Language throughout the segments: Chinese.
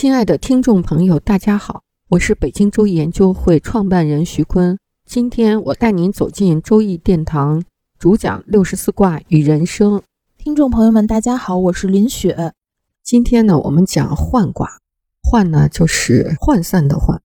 亲爱的听众朋友，大家好，我是北京周易研究会创办人徐坤。今天我带您走进周易殿堂，主讲六十四卦与人生。听众朋友们，大家好，我是林雪。今天呢，我们讲涣卦。涣呢，就是涣散的涣。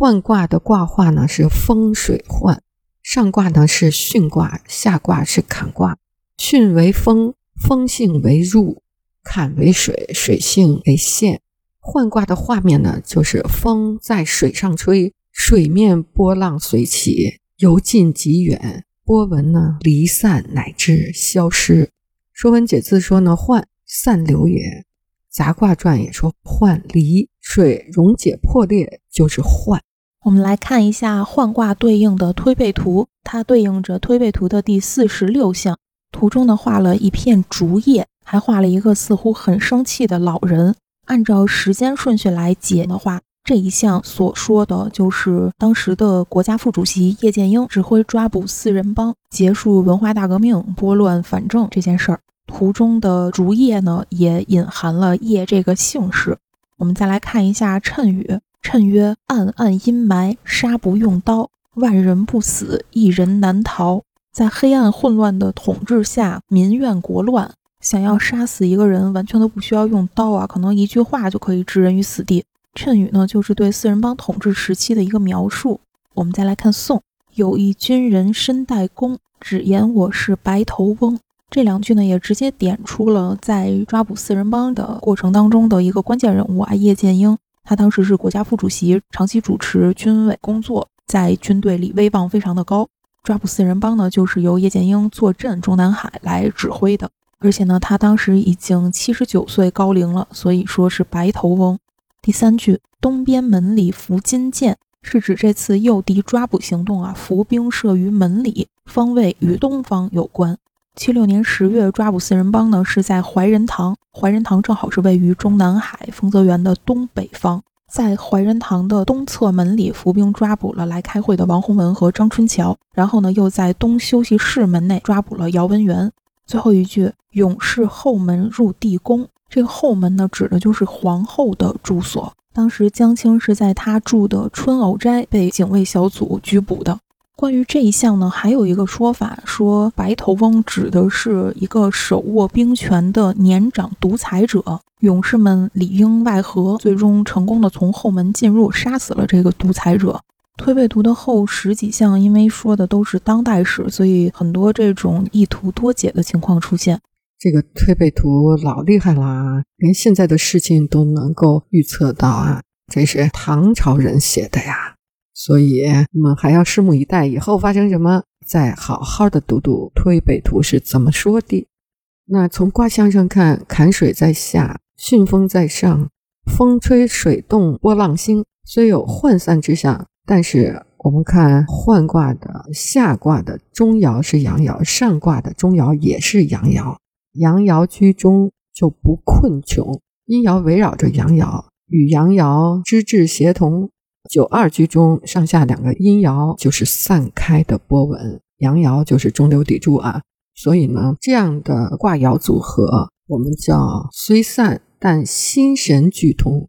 涣卦的卦画呢是风水涣。上卦呢是巽卦，下卦是坎卦。巽为风，风性为入；坎为水，水性为陷。涣卦的画面呢，就是风在水上吹，水面波浪随起，由近及远，波纹呢离散乃至消失。《说文解字》说呢，涣散流也。杂卦传也说涣离，水溶解破裂就是涣。我们来看一下涣卦对应的推背图，它对应着推背图的第四十六象。图中呢画了一片竹叶，还画了一个似乎很生气的老人。按照时间顺序来解的话，这一项所说的就是当时的国家副主席叶剑英指挥抓捕四人帮，结束文化大革命，拨乱反正这件事儿。图中的竹叶呢，也隐含了叶这个姓氏。我们再来看一下谶语，谶曰：“暗暗阴霾，杀不用刀，万人不死，一人难逃。”在黑暗混乱的统治下，民怨国乱。想要杀死一个人，完全都不需要用刀啊，可能一句话就可以置人于死地。谶语呢，就是对四人帮统治时期的一个描述。我们再来看宋，有一军人身带弓，只言我是白头翁。这两句呢，也直接点出了在抓捕四人帮的过程当中的一个关键人物啊，叶剑英。他当时是国家副主席，长期主持军委工作，在军队里威望非常的高。抓捕四人帮呢，就是由叶剑英坐镇中南海来指挥的。而且呢，他当时已经七十九岁高龄了，所以说是白头翁。第三句“东边门里伏金箭”是指这次诱敌抓捕行动啊，伏兵设于门里，方位与东方有关。七六年十月抓捕四人帮呢，是在怀仁堂，怀仁堂正好是位于中南海丰泽园的东北方，在怀仁堂的东侧门里伏兵抓捕了来开会的王洪文和张春桥，然后呢，又在东休息室门内抓捕了姚文元。最后一句“勇士后门入地宫”，这个后门呢，指的就是皇后的住所。当时江青是在他住的春藕斋被警卫小组拘捕的。关于这一项呢，还有一个说法，说白头翁指的是一个手握兵权的年长独裁者，勇士们里应外合，最终成功的从后门进入，杀死了这个独裁者。推背图的后十几项，因为说的都是当代史，所以很多这种一图多解的情况出现。这个推背图老厉害啦，连现在的事情都能够预测到啊！这是唐朝人写的呀，所以我们还要拭目以待，以后发生什么，再好好的读读推背图是怎么说的。那从卦象上看，坎水在下，巽风在上，风吹水动波浪兴，虽有涣散之象。但是我们看换卦的下卦的中爻是阳爻，上卦的中爻也是阳爻。阳爻居中就不困穷，阴爻围绕着阳爻，与阳爻之志协同。九二居中，上下两个阴爻就是散开的波纹，阳爻就是中流砥柱啊。所以呢，这样的卦爻组合，我们叫虽散但心神俱通。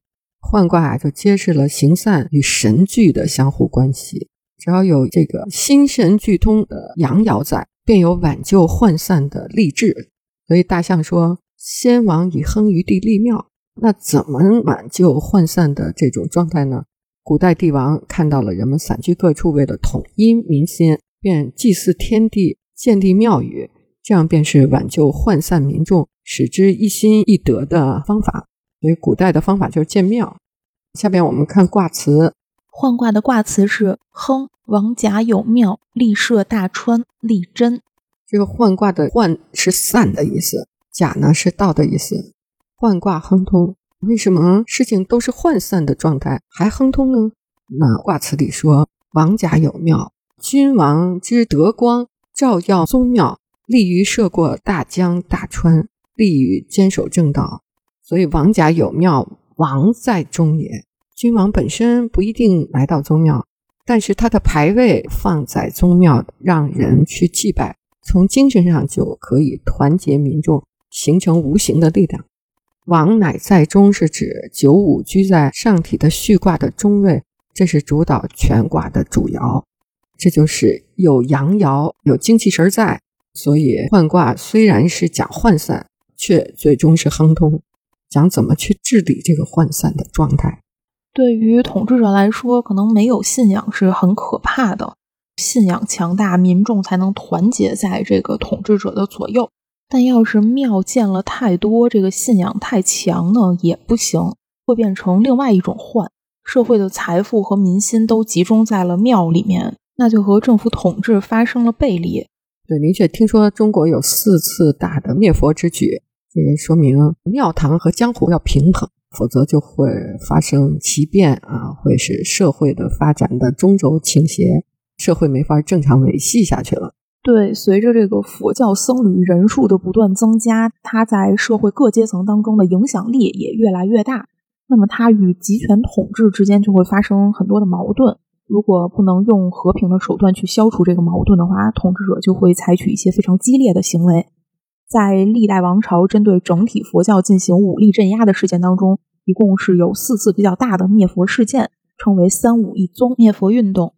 涣卦啊，就揭示了形散与神俱的相互关系。只要有这个心神俱通的阳爻在，便有挽救涣散的励志。所以大象说：“先王以亨于地立庙。”那怎么挽救涣散的这种状态呢？古代帝王看到了人们散居各处，为了统一民心，便祭祀天地，建立庙宇，这样便是挽救涣散民众，使之一心一德的方法。所以古代的方法就是建庙。下边我们看卦辞，换卦的卦辞是：亨，王甲有庙，立设大川，立贞。这个换卦的换是散的意思，甲呢是道的意思。换卦亨通，为什么事情都是涣散的状态，还亨通呢？那卦辞里说：“王甲有庙，君王之德光，照耀宗庙，利于涉过大江大川，利于坚守正道。所以王家有庙，王在中也。君王本身不一定来到宗庙，但是他的牌位放在宗庙，让人去祭拜，从精神上就可以团结民众，形成无形的力量。”王乃在中，是指九五居在上体的序卦的中位，这是主导全卦的主爻。这就是有阳爻，有精气神在，所以换卦虽然是讲涣散，却最终是亨通，讲怎么去治理这个涣散的状态。对于统治者来说，可能没有信仰是很可怕的，信仰强大，民众才能团结在这个统治者的左右。但要是庙建了太多，这个信仰太强呢，也不行，会变成另外一种患。社会的财富和民心都集中在了庙里面，那就和政府统治发生了背离。对，明确听说中国有四次大的灭佛之举，这个说明庙堂和江湖要平衡，否则就会发生奇变啊，会使社会的发展的中轴倾斜，社会没法正常维系下去了。对，随着这个佛教僧侣人数的不断增加，他在社会各阶层当中的影响力也越来越大。那么，他与集权统治之间就会发生很多的矛盾。如果不能用和平的手段去消除这个矛盾的话，统治者就会采取一些非常激烈的行为。在历代王朝针对整体佛教进行武力镇压的事件当中，一共是有四次比较大的灭佛事件，称为“三武一宗”灭佛运动。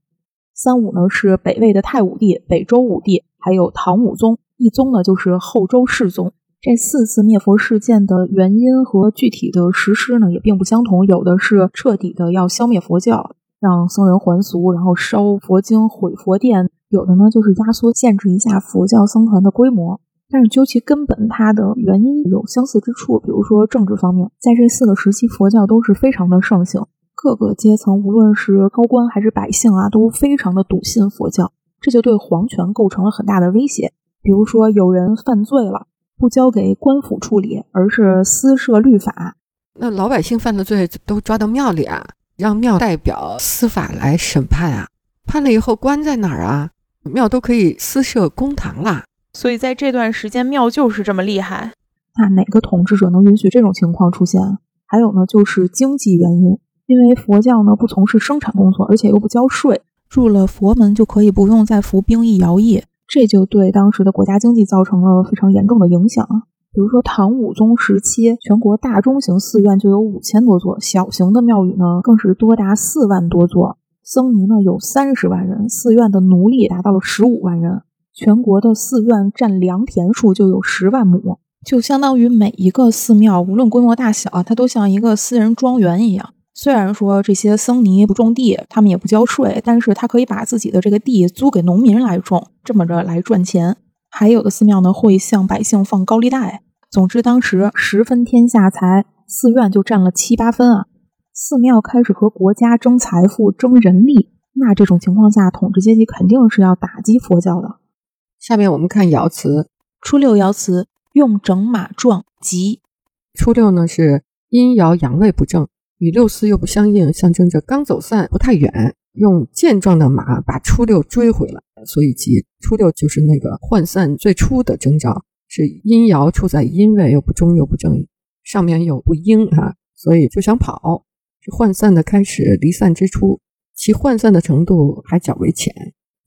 三武呢是北魏的太武帝、北周武帝，还有唐武宗；一宗呢就是后周世宗。这四次灭佛事件的原因和具体的实施呢也并不相同，有的是彻底的要消灭佛教，让僧人还俗，然后烧佛经、毁佛殿；有的呢就是压缩、限制一下佛教僧团的规模。但是究其根本，它的原因有相似之处，比如说政治方面，在这四个时期，佛教都是非常的盛行。各个阶层，无论是高官还是百姓啊，都非常的笃信佛教，这就对皇权构成了很大的威胁。比如说，有人犯罪了，不交给官府处理，而是私设律法，那老百姓犯的罪都抓到庙里啊，让庙代表司法来审判啊，判了以后关在哪儿啊？庙都可以私设公堂啦。所以在这段时间，庙就是这么厉害。那哪个统治者能允许这种情况出现？还有呢，就是经济原因。因为佛教呢不从事生产工作，而且又不交税，入了佛门就可以不用再服兵役徭役，这就对当时的国家经济造成了非常严重的影响。比如说唐武宗时期，全国大中型寺院就有五千多座，小型的庙宇呢更是多达四万多座，僧尼呢有三十万人，寺院的奴隶达到了十五万人，全国的寺院占良田数就有十万亩，就相当于每一个寺庙，无论规模大小，它都像一个私人庄园一样。虽然说这些僧尼不种地，他们也不交税，但是他可以把自己的这个地租给农民来种，这么着来赚钱。还有的寺庙呢，会向百姓放高利贷。总之，当时十分天下财，寺院就占了七八分啊。寺庙开始和国家争财富、争人力，那这种情况下，统治阶级肯定是要打击佛教的。下面我们看爻辞，初六爻辞用整马壮吉。初六呢是阴爻阳位不正。与六四又不相应，象征着刚走散不太远，用健壮的马把初六追回来，所以吉初六就是那个涣散最初的征兆，是阴爻处在阴位，又不中又不正，上面又不应啊，所以就想跑，是涣散的开始，离散之初，其涣散的程度还较为浅，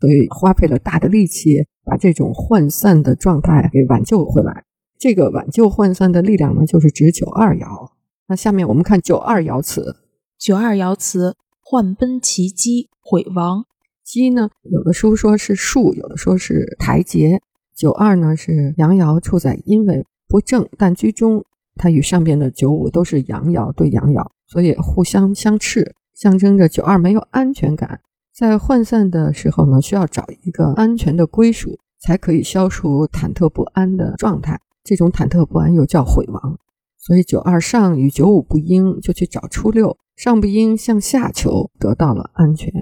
所以花费了大的力气把这种涣散的状态给挽救回来。这个挽救涣散的力量呢，就是指九二爻。那下面我们看九二爻辞。九二爻辞：患奔其机，毁亡。机呢，有的书说是树，有的说是台阶。九二呢是阳爻处在阴位，不正但居中。它与上边的九五都是阳爻对阳爻，所以互相相斥，象征着九二没有安全感。在涣散的时候呢，需要找一个安全的归属，才可以消除忐忑不安的状态。这种忐忑不安又叫毁亡。所以九二上与九五不应，就去找初六上不应向下求，得到了安全。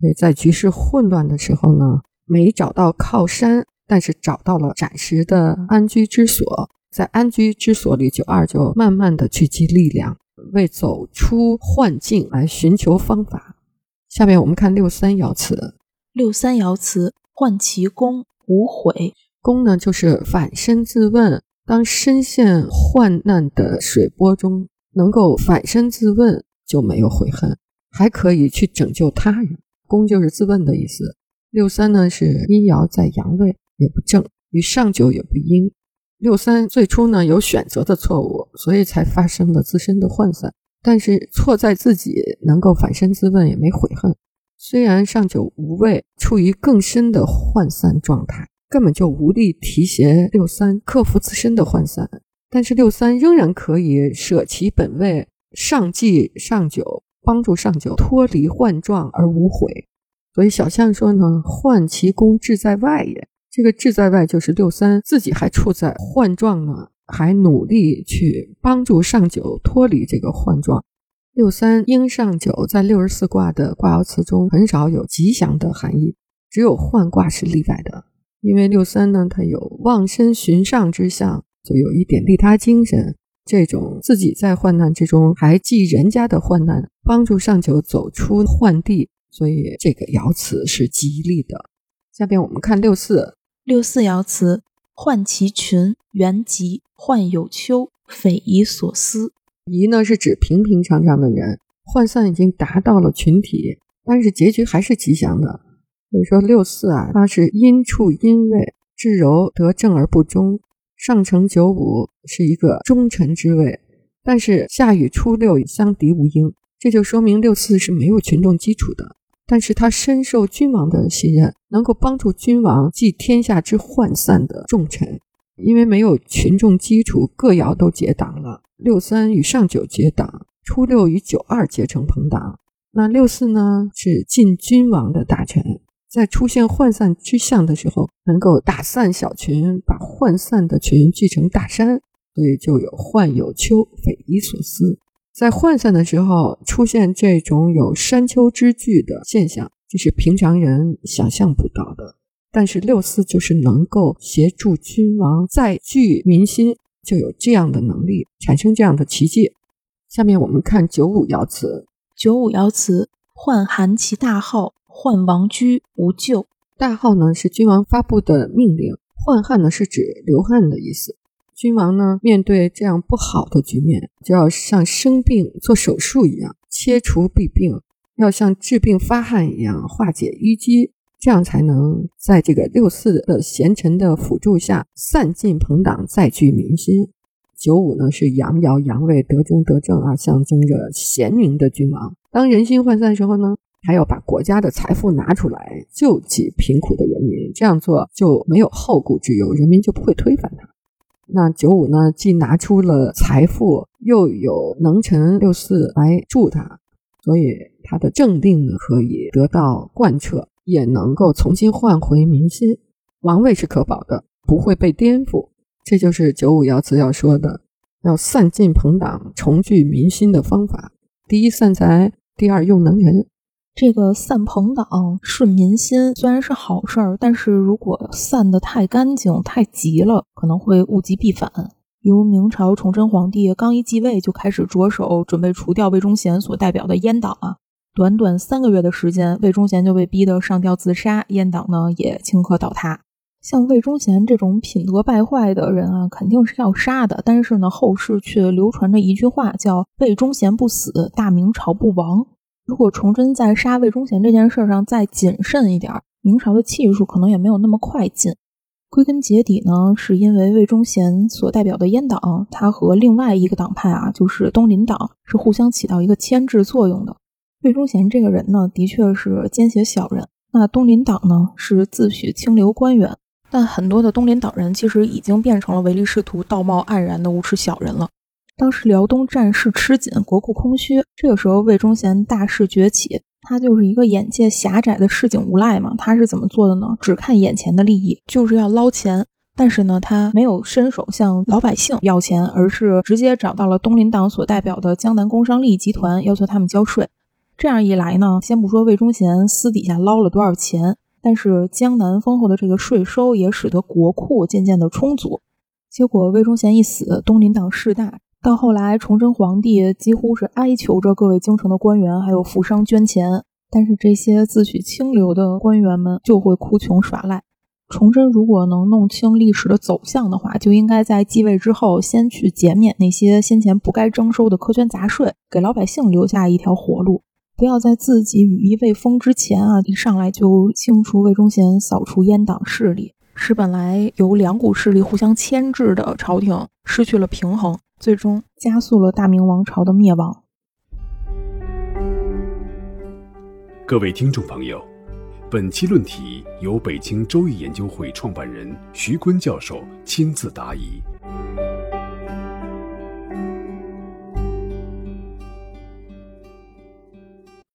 所以在局势混乱的时候呢，没找到靠山，但是找到了暂时的安居之所。在安居之所里，九二就慢慢的聚集力量，为走出幻境来寻求方法。下面我们看六三爻辞。六三爻辞：患其功，无悔。功呢，就是反身自问。当身陷患难的水波中，能够反身自问，就没有悔恨，还可以去拯救他人。功就是自问的意思。六三呢是阴爻在阳位，也不正，与上九也不阴。六三最初呢有选择的错误，所以才发生了自身的涣散。但是错在自己能够反身自问，也没悔恨。虽然上九无位，处于更深的涣散状态。根本就无力提携六三克服自身的涣散，但是六三仍然可以舍其本位，上继上九，帮助上九脱离患状而无悔。所以小象说呢：“患其功志在外也。”这个志在外就是六三自己还处在患状呢，还努力去帮助上九脱离这个患状。六三应上九在六十四卦的卦爻辞中很少有吉祥的含义，只有换卦是例外的。因为六三呢，它有望身寻上之象，就有一点利他精神。这种自己在患难之中还济人家的患难，帮助上九走出患地，所以这个爻辞是吉利的。下边我们看六四，六四爻辞：患其群，原吉；患有丘，匪夷所思。夷呢是指平平常常的人，涣散已经达到了群体，但是结局还是吉祥的。所以说六四啊，它是阴处阴位，至柔得正而不中，上承九五是一个忠臣之位，但是下与初六相敌无应，这就说明六四是没有群众基础的。但是他深受君王的信任，能够帮助君王继天下之涣散的重臣。因为没有群众基础，各爻都结党了。六三与上九结党，初六与九二结成朋党。那六四呢，是晋君王的大臣。在出现涣散之象的时候，能够打散小群，把涣散的群聚成大山，所以就有患有丘，匪夷所思。在涣散的时候出现这种有山丘之聚的现象，这是平常人想象不到的。但是六四就是能够协助君王再聚民心，就有这样的能力，产生这样的奇迹。下面我们看九五爻辞，九五爻辞：患寒其大号。患王居无咎。大号呢是君王发布的命令，患汉呢是指流汗的意思。君王呢面对这样不好的局面，就要像生病做手术一样切除弊病，要像治病发汗一样化解淤积，这样才能在这个六四的贤臣的辅助下散尽朋党，再聚民心。九五呢是阳爻阳位得中得正啊，象征着贤明的君王。当人心涣散的时候呢？还要把国家的财富拿出来救济贫苦的人民，这样做就没有后顾之忧，人民就不会推翻他。那九五呢，既拿出了财富，又有能臣六四来助他，所以他的政令呢可以得到贯彻，也能够重新换回民心。王位是可保的，不会被颠覆。这就是九五爻辞要说的，要散尽朋党，重聚民心的方法。第一散财，第二用能人。这个散朋党、顺民心虽然是好事儿，但是如果散得太干净、太急了，可能会物极必反。比如明朝崇祯皇帝刚一继位，就开始着手准备除掉魏忠贤所代表的阉党啊。短短三个月的时间，魏忠贤就被逼得上吊自杀，阉党呢也顷刻倒塌。像魏忠贤这种品德败坏的人啊，肯定是要杀的。但是呢，后世却流传着一句话，叫“魏忠贤不死，大明朝不亡”。如果崇祯在杀魏忠贤这件事上再谨慎一点，明朝的气数可能也没有那么快进。归根结底呢，是因为魏忠贤所代表的阉党，他和另外一个党派啊，就是东林党，是互相起到一个牵制作用的。魏忠贤这个人呢，的确是奸邪小人；那东林党呢，是自诩清流官员。但很多的东林党人其实已经变成了唯利是图、道貌岸然的无耻小人了。当时辽东战事吃紧，国库空虚。这个时候，魏忠贤大势崛起，他就是一个眼界狭窄的市井无赖嘛。他是怎么做的呢？只看眼前的利益，就是要捞钱。但是呢，他没有伸手向老百姓要钱，而是直接找到了东林党所代表的江南工商利益集团，要求他们交税。这样一来呢，先不说魏忠贤私底下捞了多少钱，但是江南丰厚的这个税收也使得国库渐渐的充足。结果魏忠贤一死，东林党势大。到后来，崇祯皇帝几乎是哀求着各位京城的官员还有富商捐钱，但是这些自诩清流的官员们就会哭穷耍赖。崇祯如果能弄清历史的走向的话，就应该在继位之后先去减免那些先前不该征收的苛捐杂税，给老百姓留下一条活路。不要在自己羽翼未丰之前啊，一上来就清除魏忠贤，扫除阉党势力，使本来由两股势力互相牵制的朝廷失去了平衡，最终加速了大明王朝的灭亡。各位听众朋友。本期论题由北京周易研究会创办人徐坤教授亲自答疑。